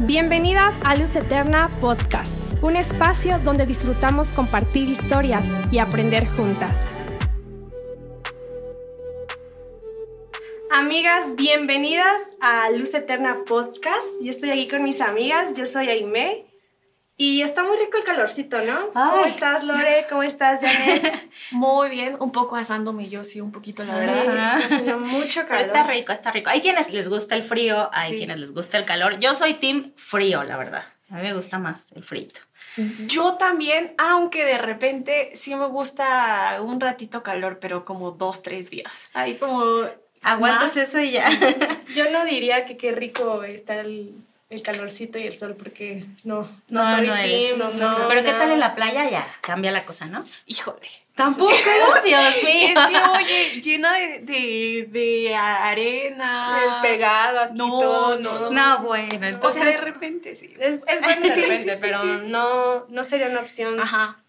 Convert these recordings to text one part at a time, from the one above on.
Bienvenidas a Luz Eterna Podcast, un espacio donde disfrutamos compartir historias y aprender juntas. Amigas, bienvenidas a Luz Eterna Podcast. Yo estoy aquí con mis amigas, yo soy Aime y está muy rico el calorcito, ¿no? ¿Cómo estás, Lore? ¿Cómo estás, Janet? muy bien, un poco asándome yo, sí, un poquito, la verdad. Está haciendo mucho calor. Pero está rico, está rico. Hay quienes les gusta el frío, hay quienes les gusta el calor. Yo soy team frío, la verdad. A mí me gusta más el frito. Yo también, aunque de repente sí me gusta un ratito calor, pero como dos, tres días. Ahí como... Aguantas eso y ya. Yo no diría que qué rico está el el calorcito y el sol porque no, no, no soy team, no, no, Pero ¿qué tal en la playa? Ya cambia la cosa, ¿no? Híjole. Tampoco, Dios mío. Es que, oye, llena de, de, de arena. Pegada aquí no, todo. No, no, bueno. Entonces, o sea, de repente sí. Es, es bueno de repente, pero no, no sería una opción. Ajá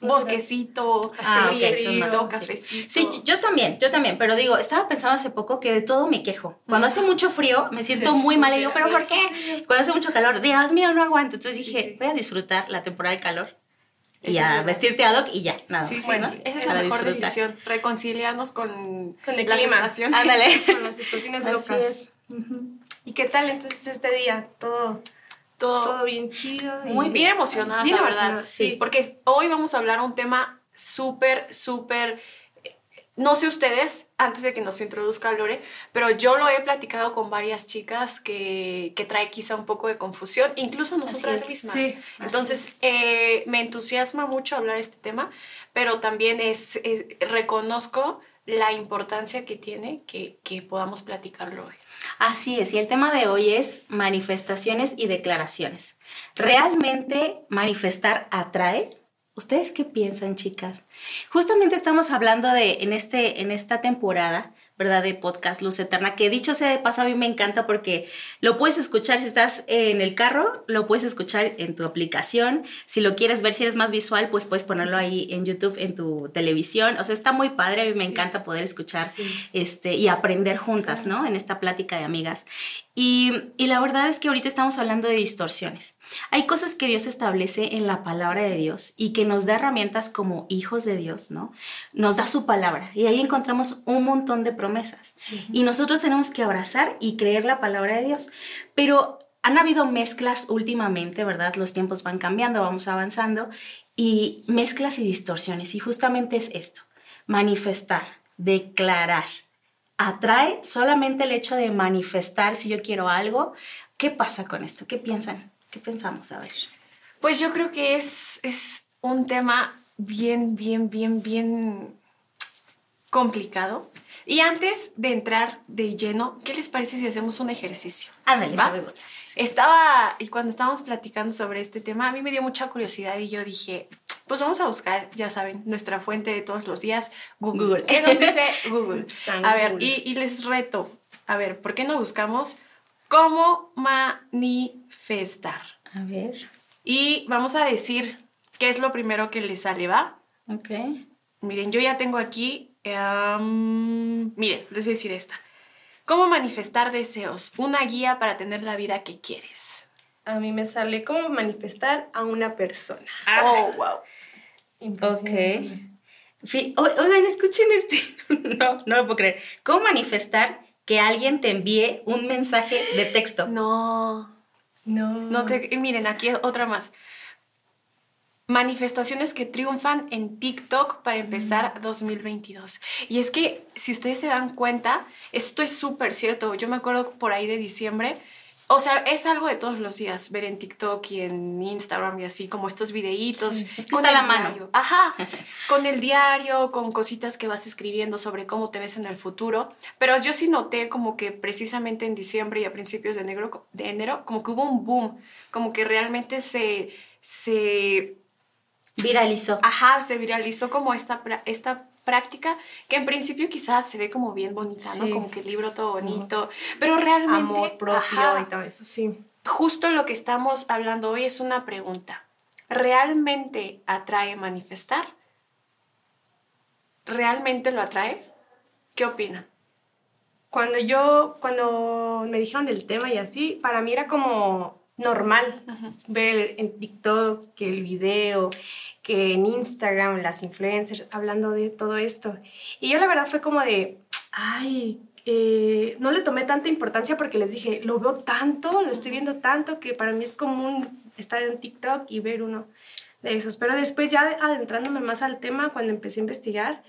bosquecito, ah, cafecito. Sí, yo también, yo también, pero digo, estaba pensando hace poco que de todo me quejo. Cuando hace mucho frío me siento muy mal y digo, ¿pero por qué? Cuando hace mucho calor, Dios mío, no aguanto. Entonces dije, voy a disfrutar la temporada de calor y a vestirte ad hoc y ya, nada. Sí, sí, bueno, esa es la mejor decisión, reconciliarnos con, con el las clima. estaciones. Ándale. con las estaciones locas. ¿Y qué tal entonces este día? Todo todo, bien chido. Muy bien emocionada, la verdad. Sí. Porque hoy vamos a hablar un tema súper, súper... No sé ustedes, antes de que nos introduzca Lore, pero yo lo he platicado con varias chicas que, que trae quizá un poco de confusión, incluso nosotras mismas. Sí. Entonces, eh, me entusiasma mucho hablar este tema, pero también es, reconozco la importancia que tiene que, que podamos platicarlo hoy. Así es, y el tema de hoy es manifestaciones y declaraciones. ¿Realmente manifestar atrae? ¿Ustedes qué piensan, chicas? Justamente estamos hablando de, en, este, en esta temporada, ¿verdad? De podcast Luz Eterna, que dicho sea de paso, a mí me encanta porque lo puedes escuchar si estás en el carro, lo puedes escuchar en tu aplicación. Si lo quieres ver, si eres más visual, pues puedes ponerlo ahí en YouTube, en tu televisión. O sea, está muy padre, a mí me encanta poder escuchar este, y aprender juntas, ¿no? En esta plática de amigas. Y, la verdad es que ahorita estamos hablando de distorsiones. Hay cosas que Dios establece en la palabra de Dios y que nos da herramientas como hijos de Dios, ¿no? Nos da su palabra y ahí encontramos un montón de promesas. Y nosotros tenemos que abrazar y creer la palabra de Dios. Pero han habido mezclas últimamente, ¿verdad? Los tiempos van cambiando, vamos avanzando y mezclas y distorsiones. Y justamente es esto, manifestar, declarar atrae solamente el hecho de manifestar si yo quiero algo. ¿Qué pasa con esto? ¿Qué piensan? ¿Qué pensamos? A ver. Pues yo creo que es, es un tema bien, bien, bien, bien complicado. Y antes de entrar de lleno, ¿qué les parece si hacemos un ejercicio? Ándale, me gusta. Estaba, y cuando estábamos platicando sobre este tema, a mí me dio mucha curiosidad y yo dije, pues vamos a buscar, ya saben, nuestra fuente de todos los días, Google. ¿Qué nos dice Google? A ver, y, les reto, a ver, ¿por qué no buscamos cómo manifestar? A ver. Y vamos a decir qué es lo primero que les sale, ¿va? Ok. Miren, yo ya tengo aquí, miren, les voy a decir esta. ¿Cómo manifestar deseos? Una guía para tener la vida que quieres a mí me sale cómo manifestar a una persona. Oh, wow. Ok. Oigan, escuchen este. no, no lo puedo creer. ¿Cómo manifestar que alguien te envíe un mensaje de texto? No. No. No te, miren, aquí otra más. Manifestaciones que triunfan en TikTok para empezar 2022. Mm. Y es que, si ustedes se dan cuenta, esto es súper cierto. Yo me acuerdo por ahí de diciembre o sea, es algo de todos los días ver en TikTok y en Instagram y así, como estos videitos. es que con está la mano. Ajá, con el diario, con cositas que vas escribiendo sobre cómo te ves en el futuro. Pero yo sí noté como que precisamente en diciembre y a principios de enero, de enero como que hubo un boom, como que realmente se... se viralizó. Ajá, se viralizó como esta, esta práctica que en principio quizás se ve como bien bonita, ¿no? Como que el libro todo bonito, pero realmente... Amor propio y todo eso, sí. Justo lo que estamos hablando hoy es una pregunta. ¿Realmente atrae manifestar? ¿Realmente lo atrae? ¿Qué opinan? Cuando yo, cuando me dijeron del tema y así, para mí era como normal ver en TikTok que el video, que en Instagram las influencers hablando de todo esto. Y yo la verdad fue como de, ay, eh, no le tomé tanta importancia porque les dije, lo veo tanto, lo estoy viendo tanto que para mí es común estar en TikTok y ver uno de esos. Pero después ya adentrándome más al tema, cuando empecé a investigar,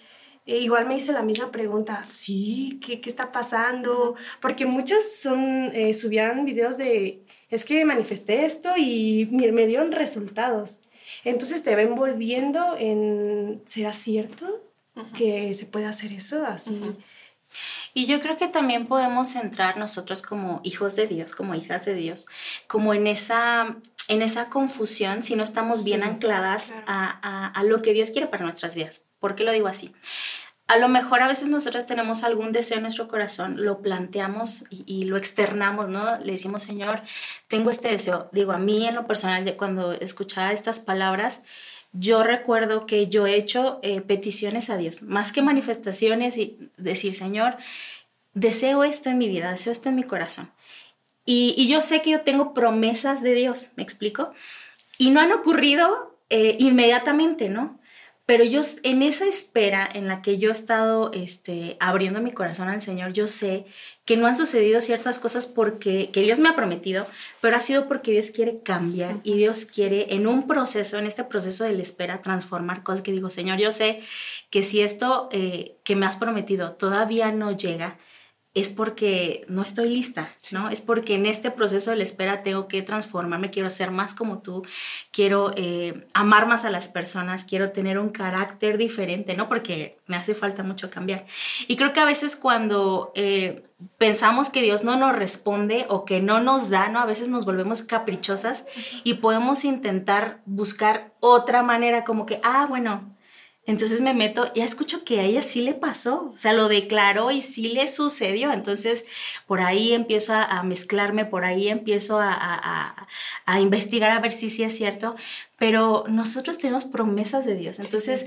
eh, igual me hice la misma pregunta, sí, ¿qué, qué está pasando? Porque muchos son, eh, subían videos de, es que manifesté esto y me, dieron resultados. Entonces te va envolviendo en, ¿será cierto que se puede hacer eso así? Y yo creo que también podemos entrar nosotros como hijos de Dios, como hijas de Dios, como en esa, en esa confusión si no estamos bien ancladas a, a, lo que Dios quiere para nuestras vidas. ¿Por qué lo digo así? A lo mejor a veces nosotros tenemos algún deseo en nuestro corazón, lo planteamos y, lo externamos, ¿no? Le decimos, Señor, tengo este deseo. Digo, a mí en lo personal, cuando escuchaba estas palabras, yo recuerdo que yo he hecho eh, peticiones a Dios, más que manifestaciones y decir, Señor, deseo esto en mi vida, deseo esto en mi corazón. Y, y yo sé que yo tengo promesas de Dios, ¿me explico? Y no han ocurrido eh, inmediatamente, ¿no? Pero yo en esa espera en la que yo he estado este, abriendo mi corazón al Señor, yo sé que no han sucedido ciertas cosas porque que Dios me ha prometido, pero ha sido porque Dios quiere cambiar y Dios quiere en un proceso, en este proceso de la espera, transformar cosas que digo, Señor, yo sé que si esto eh, que me has prometido todavía no llega, es porque no estoy lista, ¿no? Es porque en este proceso de la espera tengo que transformarme, quiero ser más como tú, quiero eh, amar más a las personas, quiero tener un carácter diferente, ¿no? Porque me hace falta mucho cambiar. Y creo que a veces cuando eh, pensamos que Dios no nos responde o que no nos da, ¿no? A veces nos volvemos caprichosas y podemos intentar buscar otra manera, como que, ah, bueno, entonces me meto, ya escucho que a ella sí le pasó, o sea, lo declaró y sí le sucedió. Entonces, por ahí empiezo a, mezclarme, por ahí empiezo a, investigar a ver si sí es cierto. Pero nosotros tenemos promesas de Dios. Entonces,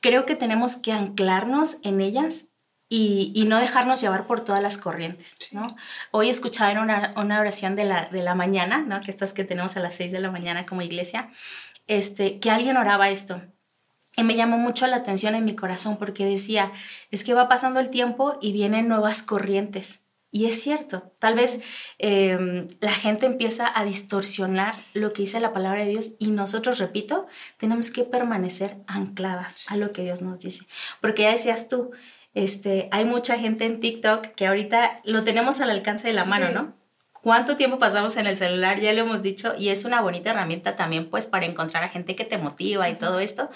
creo que tenemos que anclarnos en ellas y, no dejarnos llevar por todas las corrientes, ¿no? Hoy escuchaba en una, oración de la, de la mañana, ¿no? Que estas que tenemos a las seis de la mañana como iglesia, este, que alguien oraba esto y me llamó mucho la atención en mi corazón porque decía, es que va pasando el tiempo y vienen nuevas corrientes. Y es cierto, tal vez em, la gente empieza a distorsionar lo que dice la palabra de Dios y nosotros, repito, tenemos que permanecer ancladas a lo que Dios nos dice. Porque ya decías tú, este, hay mucha gente en TikTok que ahorita lo tenemos al alcance de la mano, ¿no? ¿Cuánto tiempo pasamos en el celular? Ya lo hemos dicho y es una bonita herramienta también pues para encontrar a gente que te motiva y todo esto.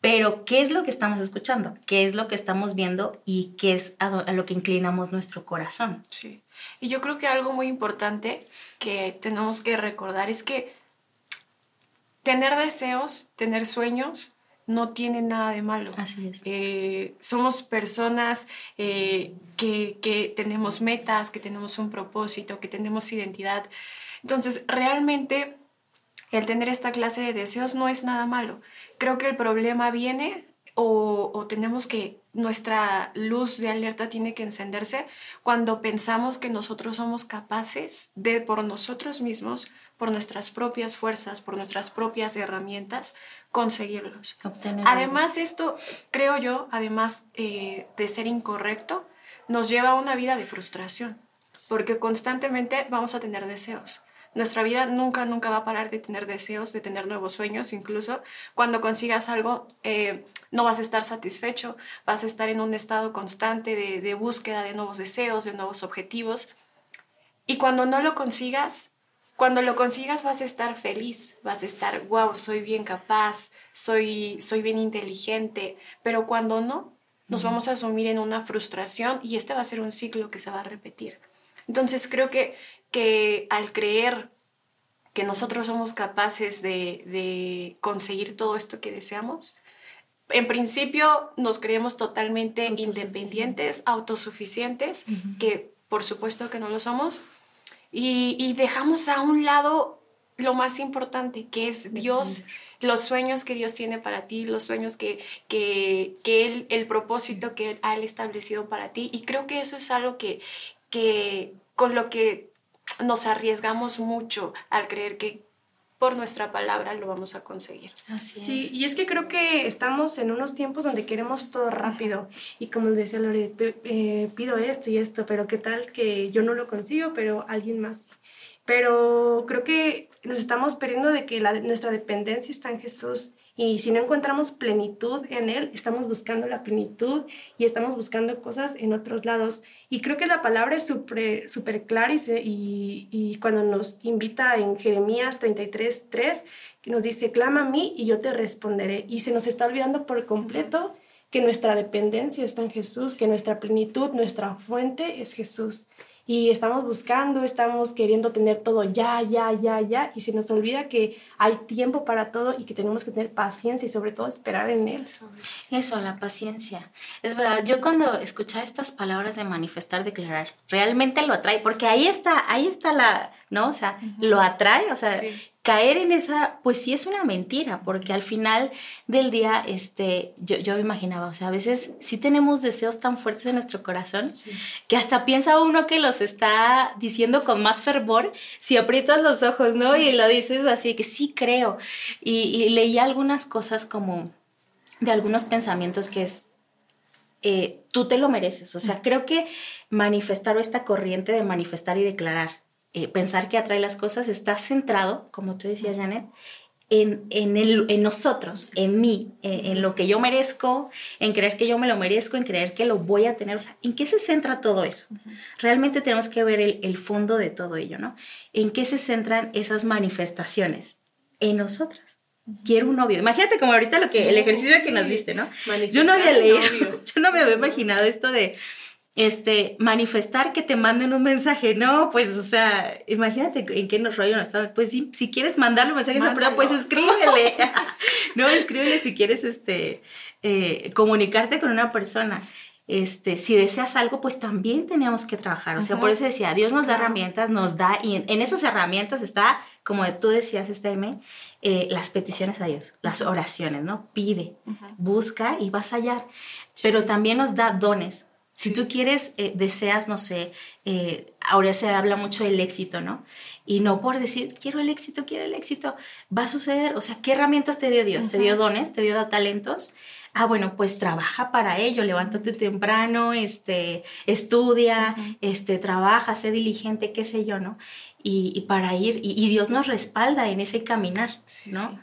Pero, ¿qué es lo que estamos escuchando? ¿Qué es lo que estamos viendo y qué es a, lo que inclinamos nuestro corazón? Sí. Y yo creo que algo muy importante que tenemos que recordar es que tener deseos, tener sueños, no tiene nada de malo. Así es. Eh, somos personas eh, que, que tenemos metas, que tenemos un propósito, que tenemos identidad. Entonces, realmente el tener esta clase de deseos no es nada malo. Creo que el problema viene o, tenemos que, nuestra luz de alerta tiene que encenderse cuando pensamos que nosotros somos capaces de por nosotros mismos, por nuestras propias fuerzas, por nuestras propias herramientas, conseguirlos. además, esto, creo yo, además eh, de ser incorrecto, nos lleva a una vida de frustración, porque constantemente vamos a tener deseos nuestra vida nunca, nunca va a parar de tener deseos, de tener nuevos sueños. Incluso cuando consigas algo, eh, no vas a estar satisfecho, vas a estar en un estado constante de, de búsqueda de nuevos deseos, de nuevos objetivos. Y cuando no lo consigas, cuando lo consigas vas a estar feliz, vas a estar, wow, soy bien capaz, soy, soy bien inteligente, pero cuando no, nos vamos a asumir en una frustración y este va a ser un ciclo que se va a repetir. Entonces creo que que al creer que nosotros somos capaces de, conseguir todo esto que deseamos, en principio nos creemos totalmente independientes, autosuficientes, que por supuesto que no lo somos, y, dejamos a un lado lo más importante, que es Dios, los sueños que Dios tiene para ti, los sueños que, que, él, el propósito que Él ha establecido para ti. Y creo que eso es algo que, que con lo que nos arriesgamos mucho al creer que por nuestra palabra lo vamos a conseguir. Así sí, y es que creo que estamos en unos tiempos donde queremos todo rápido y como decía Lore, eh, pido esto y esto, pero qué tal que yo no lo consigo, pero alguien más. Pero creo que nos estamos perdiendo de que nuestra dependencia está en Jesús y si no encontramos plenitud en Él, estamos buscando la plenitud y estamos buscando cosas en otros lados. Y creo que la palabra es súper super clara y, y, cuando nos invita en Jeremías 33, 3, que nos dice, clama a mí y yo te responderé. Y se nos está olvidando por completo que nuestra dependencia está en Jesús, que nuestra plenitud, nuestra fuente es Jesús y estamos buscando, estamos queriendo tener todo ya, ya, ya, ya, y se nos olvida que hay tiempo para todo y que tenemos que tener paciencia y sobre todo esperar en Él. Eso, la paciencia. Es verdad, yo cuando escuchaba estas palabras de manifestar, declarar, realmente lo atrae, porque ahí está, ahí está la, ¿no? O sea, lo atrae, o sea, caer en esa, pues sí es una mentira, porque al final del día, este, yo, yo me imaginaba, o sea, a veces sí tenemos deseos tan fuertes en nuestro corazón que hasta piensa uno que los está diciendo con más fervor si aprietas los ojos, ¿no? Y lo dices así, que sí creo. Y, y leí algunas cosas como de algunos pensamientos que es, eh, tú te lo mereces. O sea, creo que manifestar o esta corriente de manifestar y declarar eh, pensar que atrae las cosas está centrado, como tú decías, Janet, en, en, el, en nosotros, en mí, en, lo que yo merezco, en creer que yo me lo merezco, en creer que lo voy a tener. O sea, ¿en qué se centra todo eso? Realmente tenemos que ver el, el, fondo de todo ello, ¿no? ¿En qué se centran esas manifestaciones? En nosotras. Quiero un novio. Imagínate como ahorita lo que el ejercicio que nos diste, ¿no? Yo no había leído, yo no me había imaginado esto de este, manifestar que te manden un mensaje, no, pues, o sea, imagínate en qué nos rollo no estamos, pues si, si quieres mandarle un mensaje a pues escríbele, no, escríbele si quieres, este, eh, comunicarte con una persona. Este, si deseas algo, pues también tenemos que trabajar. O sea, por eso decía, Dios nos da herramientas, nos da, y en, esas herramientas está, como tú decías, Esteme, eh, las peticiones a Dios, las oraciones, ¿no? Pide, busca y vas allá. Pero también nos da dones. Si tú quieres, eh, deseas, no sé, eh, ahora se habla mucho del éxito, ¿no? Y no por decir, quiero el éxito, quiero el éxito, va a suceder. O sea, ¿qué herramientas te dio Dios? ¿Te dio dones? ¿Te dio talentos? Ah, bueno, pues trabaja para ello, levántate temprano, este, estudia, este, trabaja, sé diligente, qué sé yo, ¿no? Y, para ir, y, Dios nos respalda en ese caminar, ¿no?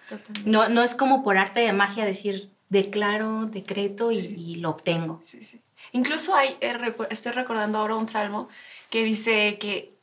no, no es como por arte de magia decir, declaro, decreto y, y lo obtengo. Sí, sí. Incluso hay, eh, estoy recordando ahora un salmo que dice que,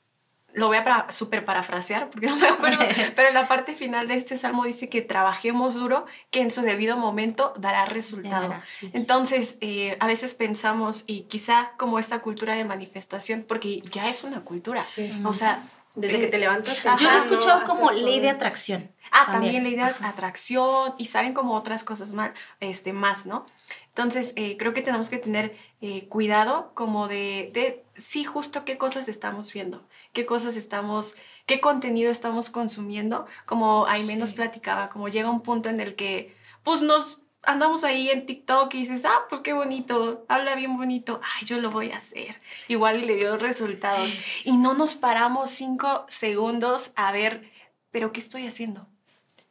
lo voy a súper parafrasear porque no me acuerdo, pero en la parte final de este salmo dice que trabajemos duro, que en su debido momento dará resultado. Entonces, eh, a veces pensamos, y quizá como esta cultura de manifestación, porque ya es una cultura, o sea... Desde que te levantas. Yo lo he escuchado como ley de atracción. Ah, también, ley de atracción y salen como otras cosas más, este, más ¿no? Entonces, eh, creo que tenemos que tener eh, cuidado como de, de, sí, justo qué cosas estamos viendo, qué cosas estamos, qué contenido estamos consumiendo, como ahí menos platicaba, como llega un punto en el que, pues nos andamos ahí en TikTok y dices, ah, pues qué bonito, habla bien bonito, ay, yo lo voy a hacer. Igual le dio resultados. Y no nos paramos cinco segundos a ver, pero ¿qué estoy haciendo?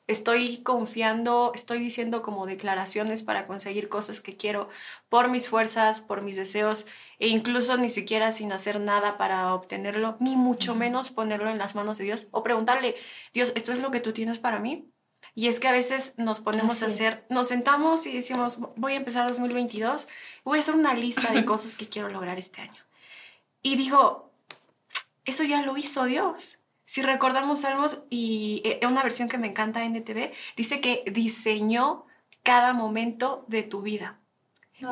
Estoy confiando, estoy diciendo como declaraciones para conseguir cosas que quiero por mis fuerzas, por mis deseos e incluso ni siquiera sin hacer nada para obtenerlo, ni mucho menos ponerlo en las manos de Dios o preguntarle, Dios, ¿esto es lo que tú tienes para mí? Y es que a veces nos ponemos a hacer, nos sentamos y decimos, voy a empezar 2022, voy a hacer una lista de cosas que quiero lograr este año. Y digo, eso ya lo hizo Dios. Si recordamos Salmos, y eh, una versión que me encanta en NTV, dice que diseñó cada momento de tu vida.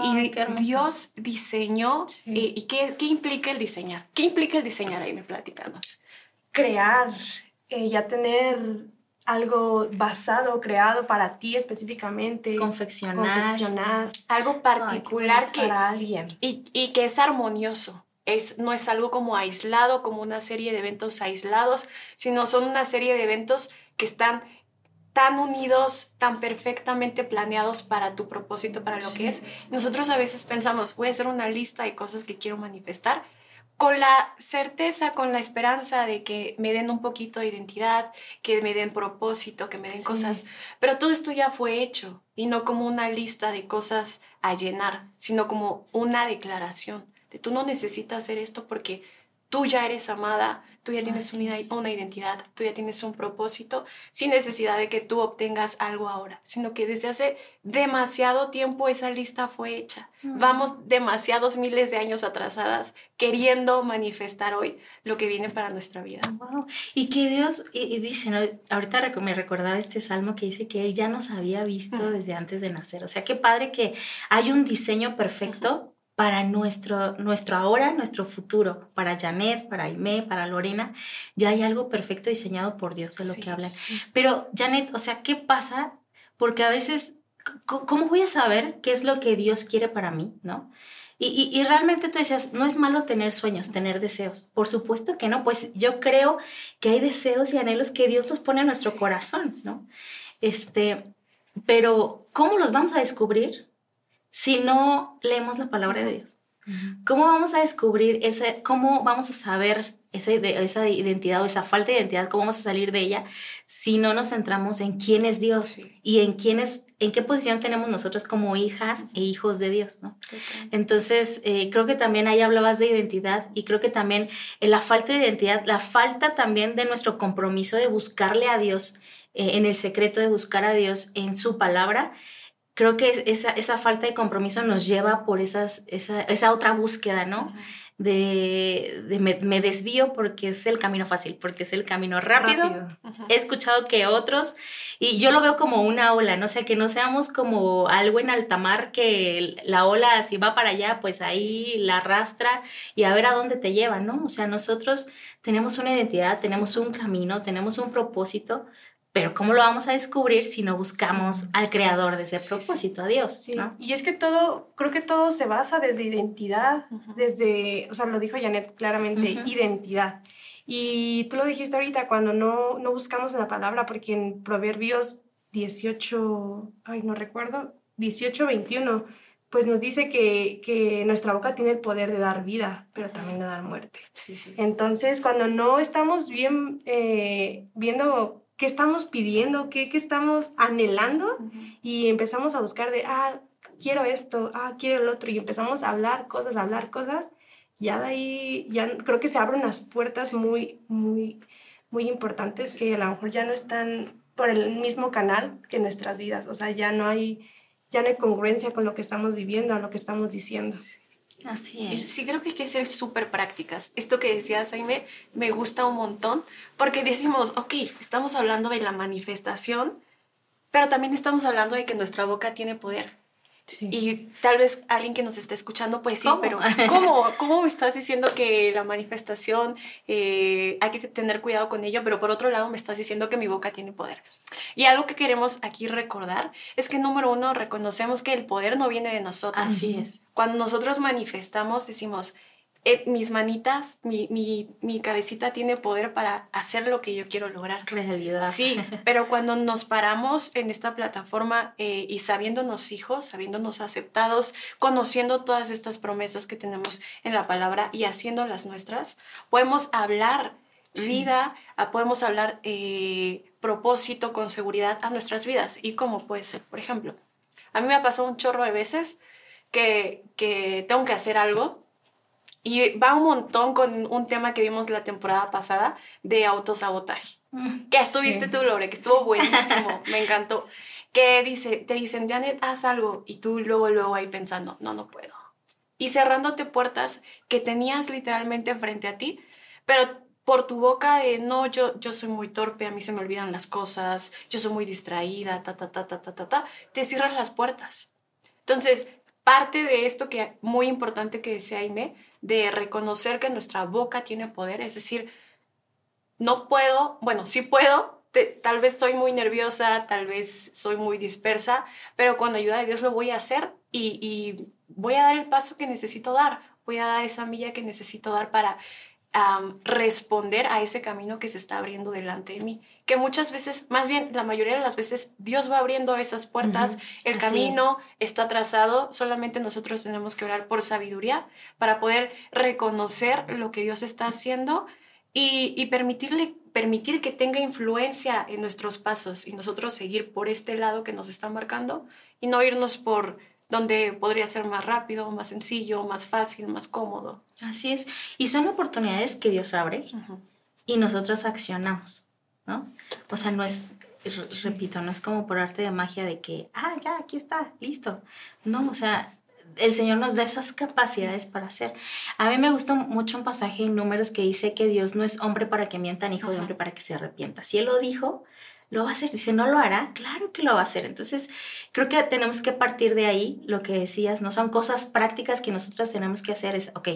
y Dios diseñó, eh, ¿y qué, qué, implica el diseñar? ¿Qué implica el diseñar ahí? Me platicanos. Crear, eh, ya tener algo basado, creado para ti específicamente. Confeccionar. Confeccionar. Algo particular que, para alguien. Y, y que es armonioso no es algo como aislado, como una serie de eventos aislados, sino son una serie de eventos que están tan unidos, tan perfectamente planeados para tu propósito, para lo que es. Nosotros a veces pensamos, voy a hacer una lista de cosas que quiero manifestar, con la certeza, con la esperanza de que me den un poquito de identidad, que me den propósito, que me den cosas, pero todo esto ya fue hecho y no como una lista de cosas a llenar, sino como una declaración de tú no necesitas hacer esto porque tú ya eres amada, tú ya tienes una, una, identidad, tú ya tienes un propósito, sin necesidad de que tú obtengas algo ahora, sino que desde hace demasiado tiempo esa lista fue hecha. Vamos demasiados miles de años atrasadas queriendo manifestar hoy lo que viene para nuestra vida. Y que Dios, y, dice, ahorita me recordaba este salmo que dice que Él ya nos había visto desde antes de nacer. O sea, qué padre que hay un diseño perfecto para nuestro, nuestro ahora, nuestro futuro, para Janet, para Aime, para Lorena, ya hay algo perfecto diseñado por Dios de lo que hablan. Pero Janet, o sea, ¿qué pasa? Porque a veces, ¿cómo voy a saber qué es lo que Dios quiere para mí? ¿No? Y, y, realmente tú decías, no es malo tener sueños, tener deseos. Por supuesto que no, pues yo creo que hay deseos y anhelos que Dios los pone en nuestro corazón, ¿no? Este, pero ¿cómo los vamos a descubrir? Si no leemos la palabra de Dios? ¿Cómo vamos a descubrir ese, cómo vamos a saber esa, esa identidad o esa falta de identidad, cómo vamos a salir de ella si no nos centramos en quién es Dios y en quién es, en qué posición tenemos nosotros como hijas e hijos de Dios, ¿no? Entonces, eh, creo que también ahí hablabas de identidad y creo que también en la falta de identidad, la falta también de nuestro compromiso de buscarle a Dios, eh, en el secreto de buscar a Dios en su palabra, creo que esa, esa falta de compromiso nos lleva por esas, esa, esa otra búsqueda, ¿no? De, de me, desvío porque es el camino fácil, porque es el camino rápido. He escuchado que otros, y yo lo veo como una ola, ¿no? O sea, que no seamos como algo en alta mar que la ola si va para allá, pues ahí la arrastra y a ver a dónde te lleva, ¿no? O sea, nosotros tenemos una identidad, tenemos un camino, tenemos un propósito, pero ¿cómo lo vamos a descubrir si no buscamos al creador de ese propósito, a Dios? ¿no? Y es que todo, creo que todo se basa desde identidad, desde, o sea, lo dijo Janet claramente, identidad. Y tú lo dijiste ahorita, cuando no, no buscamos en la palabra, porque en Proverbios 18, ay, no recuerdo, 18, 21, pues nos dice que, que, nuestra boca tiene el poder de dar vida, pero también de dar muerte. Sí, sí. Entonces, cuando no estamos bien eh, viendo qué estamos pidiendo, qué, qué estamos anhelando y empezamos a buscar de, ah, quiero esto, ah, quiero el otro y empezamos a hablar cosas, a hablar cosas, ya de ahí, ya creo que se abren unas puertas muy, muy, muy importantes que a lo mejor ya no están por el mismo canal que nuestras vidas, o sea, ya no hay, ya no hay congruencia con lo que estamos viviendo, a lo que estamos diciendo. Así es. Sí, creo que hay que ser súper prácticas. Esto que decías, Jaime, me gusta un montón porque decimos, ok, estamos hablando de la manifestación, pero también estamos hablando de que nuestra boca tiene poder. Y tal vez alguien que nos esté escuchando, pues sí, pero ¿cómo? ¿Cómo me estás diciendo que la manifestación eh, hay que tener cuidado con ello, pero por otro lado me estás diciendo que mi boca tiene poder? Y algo que queremos aquí recordar es que número uno, reconocemos que el poder no viene de nosotros. Así es. Cuando nosotros manifestamos, decimos, eh, mis manitas, mi, mi, mi, cabecita tiene poder para hacer lo que yo quiero lograr. Realidad. Sí, pero cuando nos paramos en esta plataforma eh, y sabiéndonos hijos, sabiéndonos aceptados, conociendo todas estas promesas que tenemos en la palabra y haciéndolas nuestras, podemos hablar vida, ah, podemos hablar eh, propósito con seguridad a nuestras vidas. ¿Y cómo puede ser? Por ejemplo, a mí me ha pasado un chorro de veces que, que tengo que hacer algo y va un montón con un tema que vimos la temporada pasada de autosabotaje. Mm, que estuviste tú, Lore, que estuvo buenísimo, me encantó. Que dice, te dicen, Janet, haz algo. Y tú luego, luego ahí pensando, no, no puedo. Y cerrándote puertas que tenías literalmente frente a ti, pero por tu boca de, no, yo, yo soy muy torpe, a mí se me olvidan las cosas, yo soy muy distraída, ta, ta, ta, ta, ta, ta, ta, te cierras las puertas. Entonces, parte de esto que muy importante que decía Aime, de reconocer que nuestra boca tiene poder, es decir, no puedo, bueno, sí puedo, tal vez soy muy nerviosa, tal vez soy muy dispersa, pero con ayuda de Dios lo voy a hacer y, voy a dar el paso que necesito dar, voy a dar esa milla que necesito dar para responder a ese camino que se está abriendo delante de mí. Que muchas veces, más bien la mayoría de las veces, Dios va abriendo esas puertas, el camino está trazado, solamente nosotros tenemos que orar por sabiduría para poder reconocer lo que Dios está haciendo y, permitirle, permitir que tenga influencia en nuestros pasos y nosotros seguir por este lado que nos está marcando y no irnos por donde podría ser más rápido, más sencillo, más fácil, más cómodo. Así es. Y son oportunidades que Dios abre y nosotros accionamos, ¿no? O sea, no es, repito, no es como por arte de magia de que, ah, ya, aquí está, listo. No, o sea, el Señor nos da esas capacidades para hacer. A mí me gustó mucho un pasaje en números que dice que Dios no es hombre para que mienta, ni hijo de hombre para que se arrepienta. Si Él lo dijo, lo va a hacer. Dice, ¿no lo hará? Claro que lo va a hacer. Entonces, creo que tenemos que partir de ahí, lo que decías, no son cosas prácticas que nosotros tenemos que hacer. Es, ok,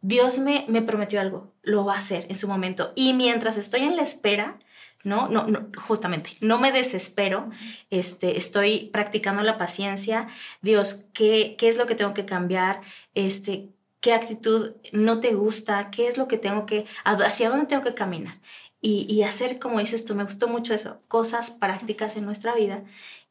Dios me, me prometió algo, lo va a hacer en su momento. Y mientras estoy en la espera, ¿no? No, no, justamente, no me desespero, este, estoy practicando la paciencia. Dios, ¿qué, ¿qué es lo que tengo que cambiar? Este, ¿Qué actitud no te gusta? ¿Qué es lo que tengo que, hacia dónde tengo que caminar? Y, hacer, como dices tú, me gustó mucho eso, cosas prácticas en nuestra vida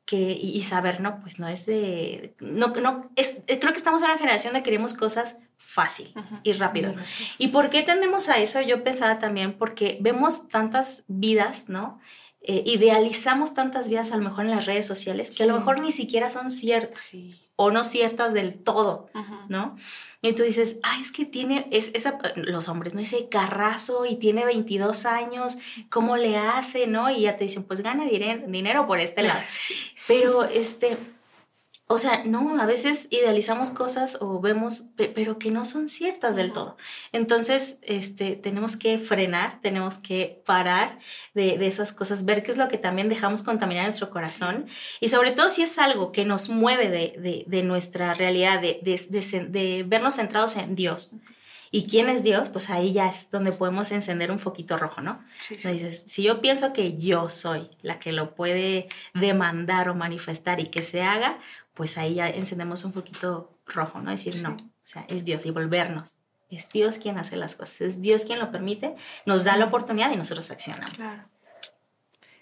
que, y, saber, no, pues no es de, no, no, es, eh, creo que estamos en una generación de queremos cosas fácil y rápido. ¿Y por qué tendemos a eso? Yo pensaba también porque vemos tantas vidas, ¿no? Eh, idealizamos tantas vidas a lo mejor en las redes sociales que a lo mejor ni siquiera son ciertas. Sí o no ciertas del todo, ¿no? Y tú dices, ay, es que tiene, es, esa, los hombres, ¿no? Ese carrazo y tiene 22 años, ¿cómo le hace, no? Y ya te dicen, pues gana dinero, dinero por este lado. Pero, este, o sea, no, a veces idealizamos cosas o vemos, pero que no son ciertas del todo. Entonces, este, tenemos que frenar, tenemos que parar de, esas cosas, ver qué es lo que también dejamos contaminar nuestro corazón y sobre todo si es algo que nos mueve de, nuestra realidad, de, vernos centrados en Dios. ¿Y quién es Dios? Pues ahí ya es donde podemos encender un foquito rojo, ¿no? Dices, si yo pienso que yo soy la que lo puede demandar o manifestar y que se haga, pues ahí ya encendemos un foquito rojo, ¿no? Decir, no, o sea, es Dios y volvernos. Es Dios quien hace las cosas, es Dios quien lo permite, nos da la oportunidad y nosotros accionamos. Claro.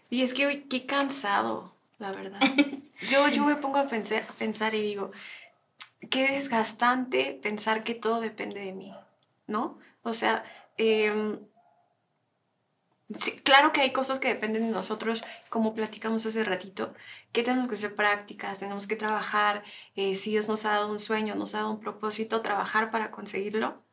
Y es que qué cansado, la verdad. yo, yo me pongo a pensar, a pensar y digo, qué desgastante pensar que todo depende de mí, ¿no? O sea, eh, claro que hay cosas que dependen de nosotros, como platicamos hace ratito, que tenemos que hacer prácticas, tenemos que trabajar, eh, si Dios nos ha dado un sueño, nos ha dado un propósito, trabajar para conseguirlo.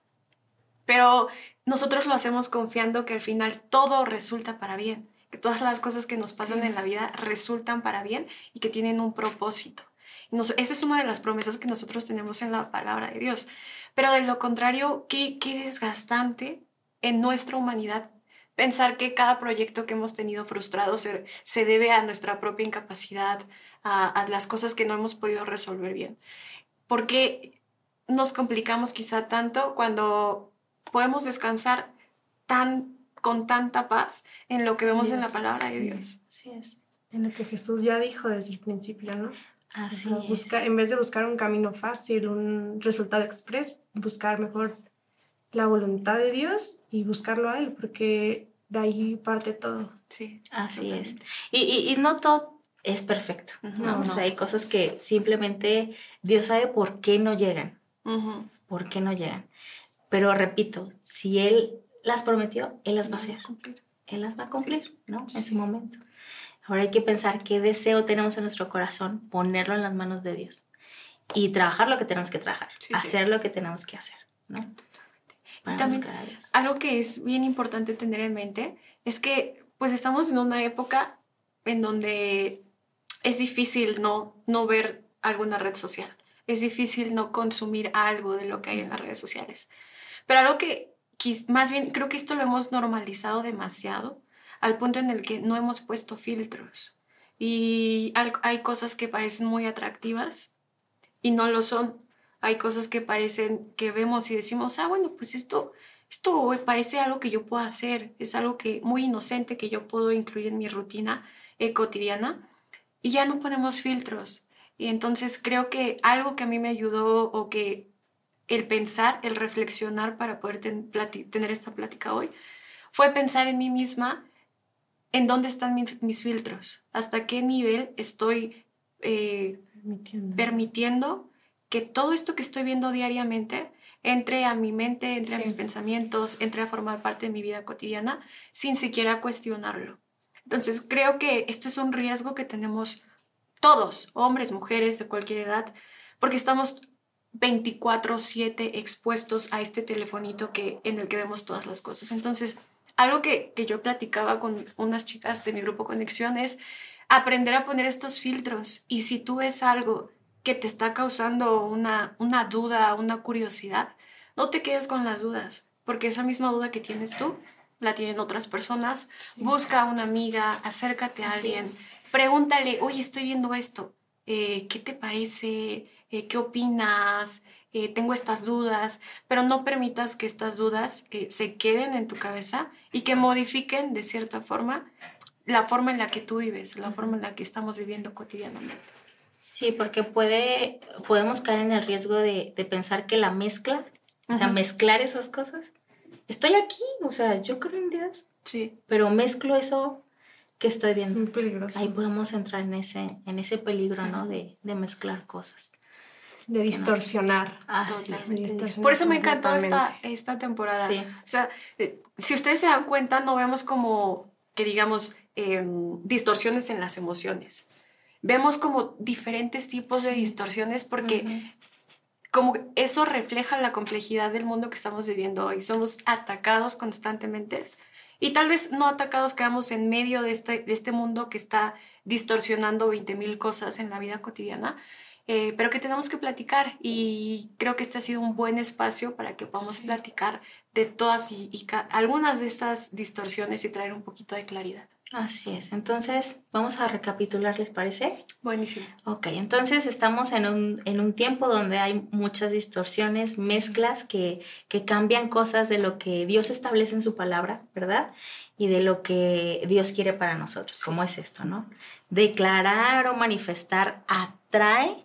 Pero nosotros lo hacemos confiando que al final todo resulta para bien, que todas las cosas que nos pasan en la vida resultan para bien y que tienen un propósito. esa es una de las promesas que nosotros tenemos en la palabra de Dios. Pero de lo contrario, qué, qué desgastante en nuestra humanidad pensar que cada proyecto que hemos tenido frustrado se, se debe a nuestra propia incapacidad, a, a, las cosas que no hemos podido resolver bien. ¿Por qué nos complicamos quizá tanto cuando podemos descansar tan, con tanta paz en lo que vemos en la palabra de Dios? Así es. En lo que Jesús ya dijo desde el principio, ¿no? Así busca, En vez de buscar un camino fácil, un resultado express, buscar mejor la voluntad de Dios y buscarlo a Él, porque de ahí parte todo. Sí, así es. Y, y, no todo es perfecto, ¿no? O sea, hay cosas que simplemente Dios sabe por qué no llegan, por qué no llegan. Pero repito, si Él las prometió, Él las va a hacer. Él las va a cumplir, ¿no? En su momento. Ahora hay que pensar qué deseo tenemos en nuestro corazón, ponerlo en las manos de Dios y trabajar lo que tenemos que trabajar, hacer lo que tenemos que hacer, ¿no? También, algo que es bien importante tener en mente es que pues estamos en una época en donde es difícil no, no ver alguna red social. Es difícil no consumir algo de lo que hay en las redes sociales. Pero algo que más bien creo que esto lo hemos normalizado demasiado al punto en el que no hemos puesto filtros. Y hay cosas que parecen muy atractivas y no lo son hay cosas que parecen, que vemos y decimos, ah, bueno, pues esto, esto parece algo que yo puedo hacer, es algo que muy inocente que yo puedo incluir en mi rutina eh, cotidiana y ya no ponemos filtros. Y entonces creo que algo que a mí me ayudó o que el pensar, el reflexionar para poder tener esta plática hoy, fue pensar en mí misma, en dónde están mis filtros, hasta qué nivel estoy eh, permitiendo. Que todo esto que estoy viendo diariamente entre a mi mente, entre a mis pensamientos, entre a formar parte de mi vida cotidiana, sin siquiera cuestionarlo. Entonces, creo que esto es un riesgo que tenemos todos, hombres, mujeres, de cualquier edad, porque estamos 24/7 expuestos a este telefonito que, en el que vemos todas las cosas. Entonces, algo que, que yo platicaba con unas chicas de mi grupo Conexión es aprender a poner estos filtros y si tú ves algo que te está causando una, una duda, una curiosidad, no te quedes con las dudas, porque esa misma duda que tienes tú la tienen otras personas. Busca a una amiga, acércate a alguien, pregúntale, oye, estoy viendo esto, eh, ¿qué te parece? Eh, ¿Qué opinas? Eh, tengo estas dudas, pero no permitas que estas dudas se queden en tu cabeza y que modifiquen de cierta forma la forma en la que tú vives, la forma en la que estamos viviendo cotidianamente. Sí, porque puede, podemos caer en el riesgo de, pensar que la mezcla, o sea, mezclar esas cosas, estoy aquí, o sea, yo creo en Dios, sí. pero mezclo eso que estoy viendo. muy peligroso. Ahí podemos entrar en ese, en ese peligro, ¿no? De, de mezclar cosas. De distorsionar. Por eso me encantó esta, esta temporada. O sea, eh, si ustedes se dan cuenta, no vemos como que digamos em, distorsiones en las emociones. Vemos como diferentes tipos de distorsiones porque como eso refleja la complejidad del mundo que estamos viviendo hoy. Somos atacados constantemente y tal vez no atacados, quedamos en medio de este, de este mundo que está distorsionando 20 mil cosas en la vida cotidiana, eh, pero que tenemos que platicar y creo que este ha sido un buen espacio para que podamos platicar de todas y, algunas de estas distorsiones y traer un poquito de claridad. Así es. Entonces, vamos a recapitular, ¿les parece? Buenísimo. Ok, entonces estamos en un, en un tiempo donde hay muchas distorsiones, mezclas que, que cambian cosas de lo que Dios establece en su palabra, ¿verdad? Y de lo que Dios quiere para nosotros. ¿Cómo es esto, no? Declarar o manifestar atrae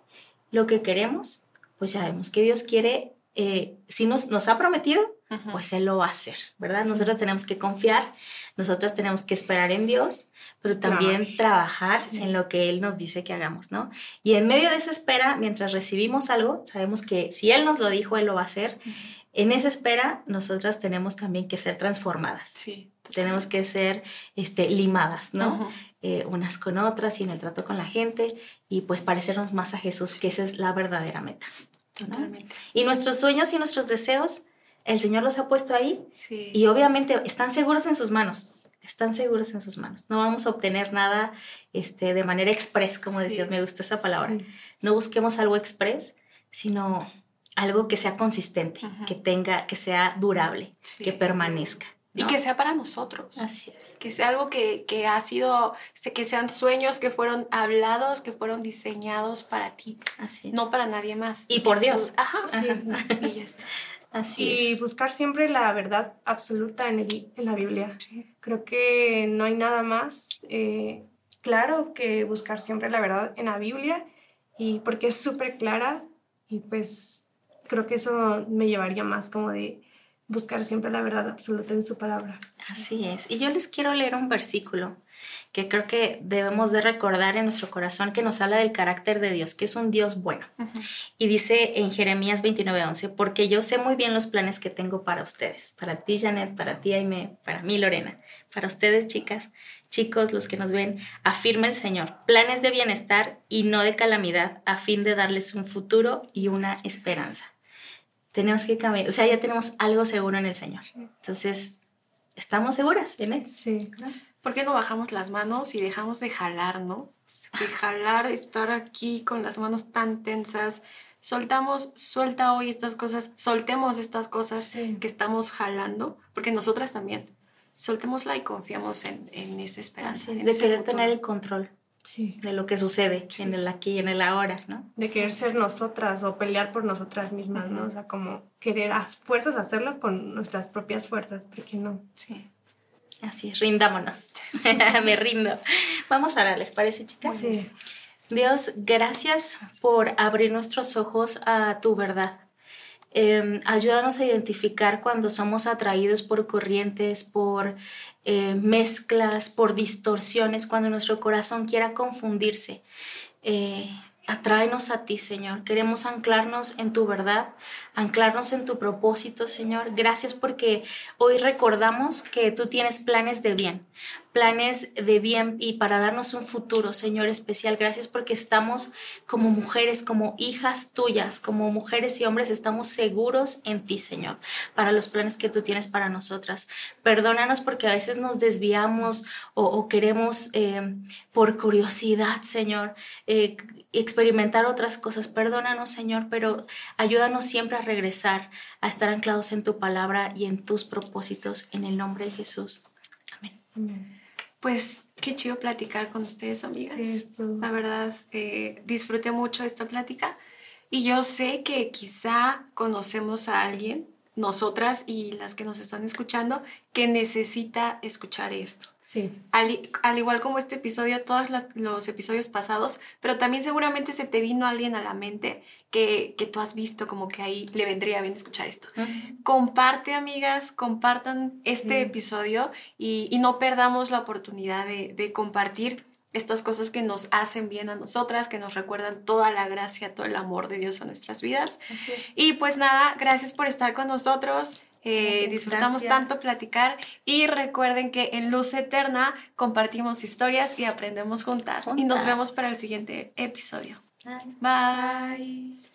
lo que queremos, pues ya vemos que Dios quiere, eh, si nos, nos ha prometido, pues Él lo va a hacer, ¿verdad? Nosotros tenemos que confiar, nosotros tenemos que esperar en Dios, pero también trabajar en lo que Él nos dice que hagamos, ¿no? Y en medio de esa espera, mientras recibimos algo, sabemos que si Él nos lo dijo, Él lo va a hacer. En esa espera, nosotras tenemos también que ser transformadas. Sí. Tenemos que ser este, limadas, ¿no? Eh, unas con otras y en el trato con la gente y pues parecernos más a Jesús, que esa es la verdadera meta. Totalmente. Y nuestros sueños y nuestros deseos, el Señor los ha puesto ahí y obviamente están seguros en sus manos. Están seguros en sus manos. No vamos a obtener nada este, de manera express, como decías, me gusta esa palabra. No busquemos algo express, sino algo que sea consistente, que tenga, que sea durable, que permanezca. Y que sea para nosotros. Así es. Que sea algo que, que, ha sido, que sean sueños que fueron hablados, que fueron diseñados para ti. Así es. No para nadie más. Y, por Dios. Ajá, sí. Y ya está. Así y buscar siempre la verdad absoluta en, el, en la Biblia. Creo que no hay nada más eh, claro que buscar siempre la verdad en la Biblia y porque es súper clara y pues creo que eso me llevaría más como de buscar siempre la verdad absoluta en su palabra. Así es. Y yo les quiero leer un versículo que creo que debemos de recordar en nuestro corazón que nos habla del carácter de Dios, que es un Dios bueno. Y dice en Jeremías 29:11, porque yo sé muy bien los planes que tengo para ustedes, para ti Janet, para ti Aime, para mí Lorena, para ustedes chicas, chicos, los que nos ven, afirma el Señor, planes de bienestar y no de calamidad, a fin de darles un futuro y una esperanza tenemos que cambiar, o sea, ya tenemos algo seguro en el Señor. Entonces, ¿estamos seguras en Él? Sí. ¿Por qué no bajamos las manos y dejamos de jalar, no? De jalar, estar aquí con las manos tan tensas. Soltamos, suelta hoy estas cosas, soltemos estas cosas que estamos jalando, porque nosotras también. Soltémosla y confiamos en, en esa esperanza. de querer tener el control de lo que sucede en el aquí y en el ahora, ¿no? De querer ser nosotras o pelear por nosotras mismas, ¿no? O sea, como querer a fuerzas hacerlo con nuestras propias fuerzas, porque no. Sí. Así es, rindámonos. Me rindo. Vamos a orar, ¿les parece, chicas? Sí. Dios, gracias por abrir nuestros ojos a tu verdad. Em, ayúdanos a identificar cuando somos atraídos por corrientes, por eh, mezclas, por distorsiones, cuando nuestro corazón quiera confundirse. Eh, Atráenos a ti, Señor. Queremos anclarnos en tu verdad, anclarnos en tu propósito, Señor. Gracias porque hoy recordamos que tú tienes planes de bien, planes de bien y para darnos un futuro, Señor, especial. Gracias porque estamos como mujeres, como hijas tuyas, como mujeres y hombres, estamos seguros en ti, Señor, para los planes que tú tienes para nosotras. Perdónanos porque a veces nos desviamos o, queremos eh, por curiosidad, Señor, eh, experimentar otras cosas. Perdónanos, Señor, pero ayúdanos siempre a regresar, a estar anclados en tu palabra y en tus propósitos, en el nombre de Jesús. Amén. Pues qué chido platicar con ustedes, amigas. La verdad, eh, disfruté mucho esta plática y yo sé que quizá conocemos a alguien nosotras y las que nos están escuchando que necesita escuchar esto. Sí. Al, igual como este episodio, todos los, episodios pasados, pero también seguramente se te vino alguien a la mente que, que tú has visto como que ahí le vendría bien escuchar esto. Comparte, amigas, compartan este episodio y, y, no perdamos la oportunidad de, de compartir estas cosas que nos hacen bien a nosotras, que nos recuerdan toda la gracia, todo el amor de Dios a nuestras vidas. Así es. Y pues nada, gracias por estar con nosotros. Eh, disfrutamos tanto platicar y recuerden que en Luz Eterna compartimos historias y aprendemos juntas. Y nos vemos para el siguiente episodio. Bye.